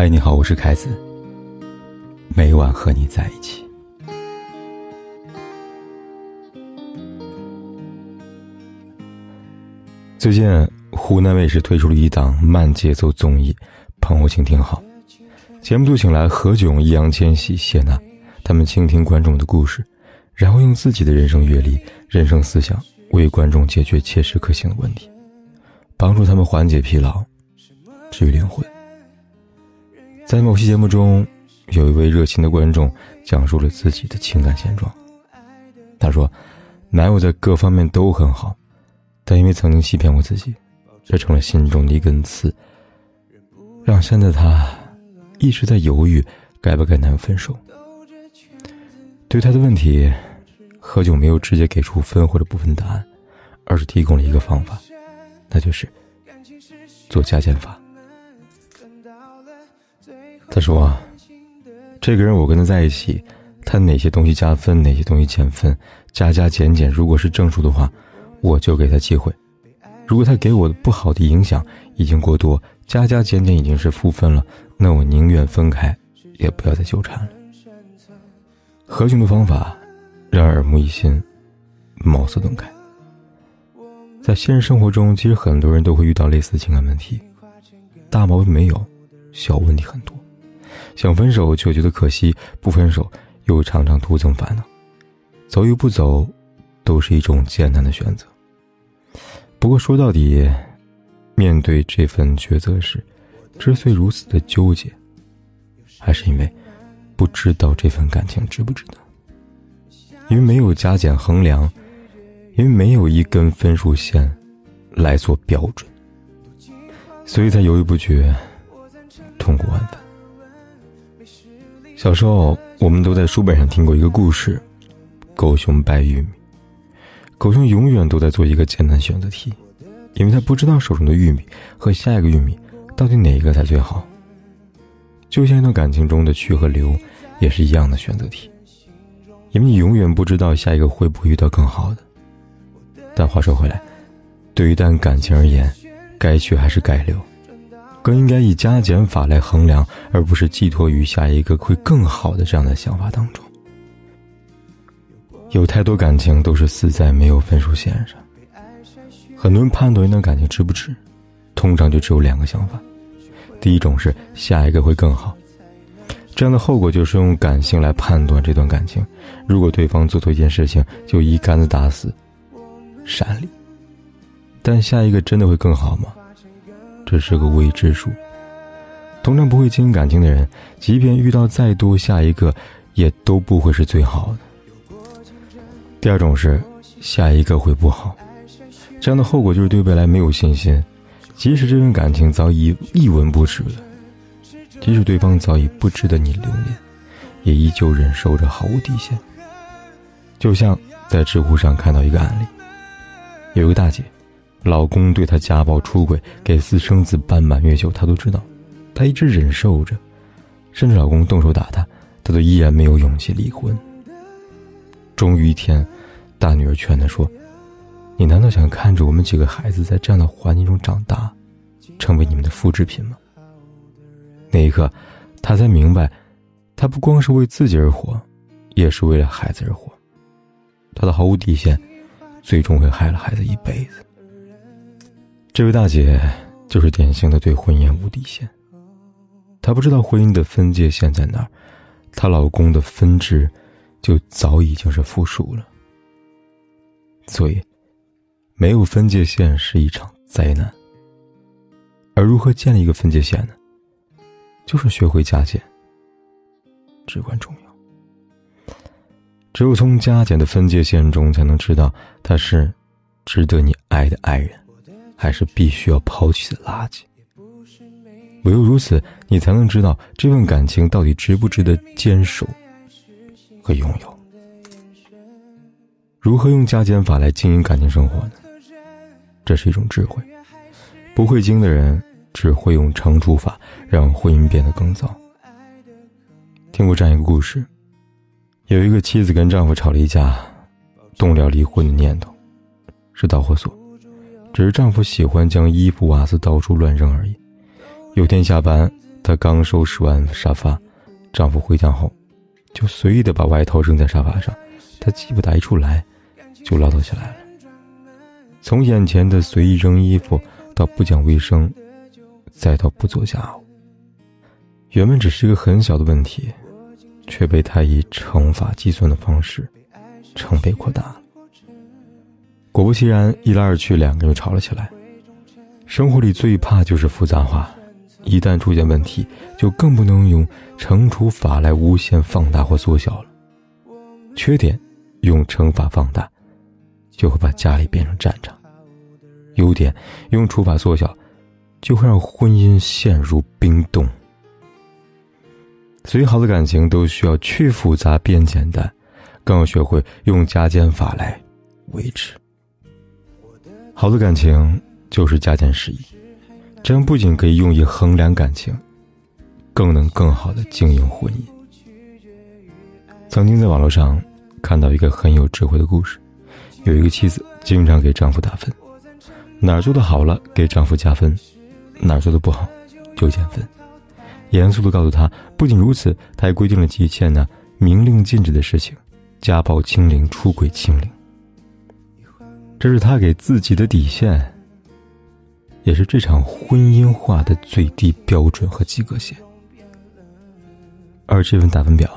嗨，你好，我是凯子。每晚和你在一起。最近，湖南卫视推出了一档慢节奏综艺《朋友，请听好》。节目组请来何炅、易烊千玺、谢娜，他们倾听观众的故事，然后用自己的人生阅历、人生思想，为观众解决切实可行的问题，帮助他们缓解疲劳，治愈灵魂。在某期节目中，有一位热心的观众讲述了自己的情感现状。他说：“男友在各方面都很好，但因为曾经欺骗过自己，这成了心中的一根刺，让现在他一直在犹豫该不该男友分手。”对他的问题，何炅没有直接给出分或者不分答案，而是提供了一个方法，那就是做加减法。他说：“这个人，我跟他在一起，他哪些东西加分，哪些东西减分，加加减减，如果是正数的话，我就给他机会；如果他给我的不好的影响已经过多，加加减减已经是负分了，那我宁愿分开，也不要再纠缠了。”何炅的方法让人耳目一新，茅塞顿开。在现实生活中，其实很多人都会遇到类似的情感问题，大毛病没有，小问题很多。想分手就觉得可惜，不分手又常常徒增烦恼。走与不走，都是一种艰难的选择。不过说到底，面对这份抉择时，之所以如此的纠结，还是因为不知道这份感情值不值得。因为没有加减衡量，因为没有一根分数线来做标准，所以才犹豫不决，痛苦万分。小时候，我们都在书本上听过一个故事：狗熊掰玉米。狗熊永远都在做一个艰难选择题，因为他不知道手中的玉米和下一个玉米到底哪一个才最好。就像一段感情中的去和留，也是一样的选择题，因为你永远不知道下一个会不会遇到更好的。但话说回来，对于一段感情而言，该去还是该留？更应该以加减法来衡量，而不是寄托于下一个会更好的这样的想法当中。有太多感情都是死在没有分数线上。很多人判断一段感情值不值，通常就只有两个想法：第一种是下一个会更好，这样的后果就是用感性来判断这段感情。如果对方做错一件事情，就一竿子打死，闪离。但下一个真的会更好吗？这是个未知数。通常不会经营感情的人，即便遇到再多下一个，也都不会是最好的。第二种是，下一个会不好，这样的后果就是对未来没有信心。即使这份感情早已一文不值了，即使对方早已不值得你留恋，也依旧忍受着毫无底线。就像在知乎上看到一个案例，有一个大姐。老公对她家暴、出轨、给私生子办满月酒，她都知道，她一直忍受着，甚至老公动手打她，她都依然没有勇气离婚。终于一天，大女儿劝她说：“你难道想看着我们几个孩子在这样的环境中长大，成为你们的复制品吗？”那一刻，她才明白，她不光是为自己而活，也是为了孩子而活。她的毫无底线，最终会害了孩子一辈子。这位大姐就是典型的对婚姻无底线。她不知道婚姻的分界线在哪儿，她老公的分值就早已经是负数了。所以，没有分界线是一场灾难。而如何建立一个分界线呢？就是学会加减，至关重要。只有从加减的分界线中，才能知道他是值得你爱的爱人。还是必须要抛弃的垃圾。唯有如此，你才能知道这份感情到底值不值得坚守和拥有。如何用加减法来经营感情生活呢？这是一种智慧。不会经的人只会用乘除法，让婚姻变得更糟。听过这样一个故事：有一个妻子跟丈夫吵了一架，动了离婚的念头，是导火索。只是丈夫喜欢将衣服、袜子到处乱扔而已。有天下班，她刚收拾完沙发，丈夫回家后，就随意的把外套扔在沙发上。她鸡巴打一处来，就唠叨起来了。从眼前的随意扔衣服，到不讲卫生，再到不做家务，原本只是一个很小的问题，却被她以乘法计算的方式，成倍扩大。果不其然，一来二去，两个人吵了起来。生活里最怕就是复杂化，一旦出现问题，就更不能用乘除法来无限放大或缩小了。缺点。用乘法放大，就会把家里变成战场；优点用除法缩小，就会让婚姻陷入冰冻。最好的感情都需要去复杂变简单，更要学会用加减法来维持。好的感情就是加减适宜，这样不仅可以用以衡量感情，更能更好的经营婚姻。曾经在网络上。看到一个很有智慧的故事，有一个妻子经常给丈夫打分，哪儿做的好了给丈夫加分，哪儿做的不好就减分。严肃的告诉他，不仅如此，他还规定了极限呢，明令禁止的事情：家暴清零、出轨清零。这是他给自己的底线，也是这场婚姻化的最低标准和及格线。而这份打分表。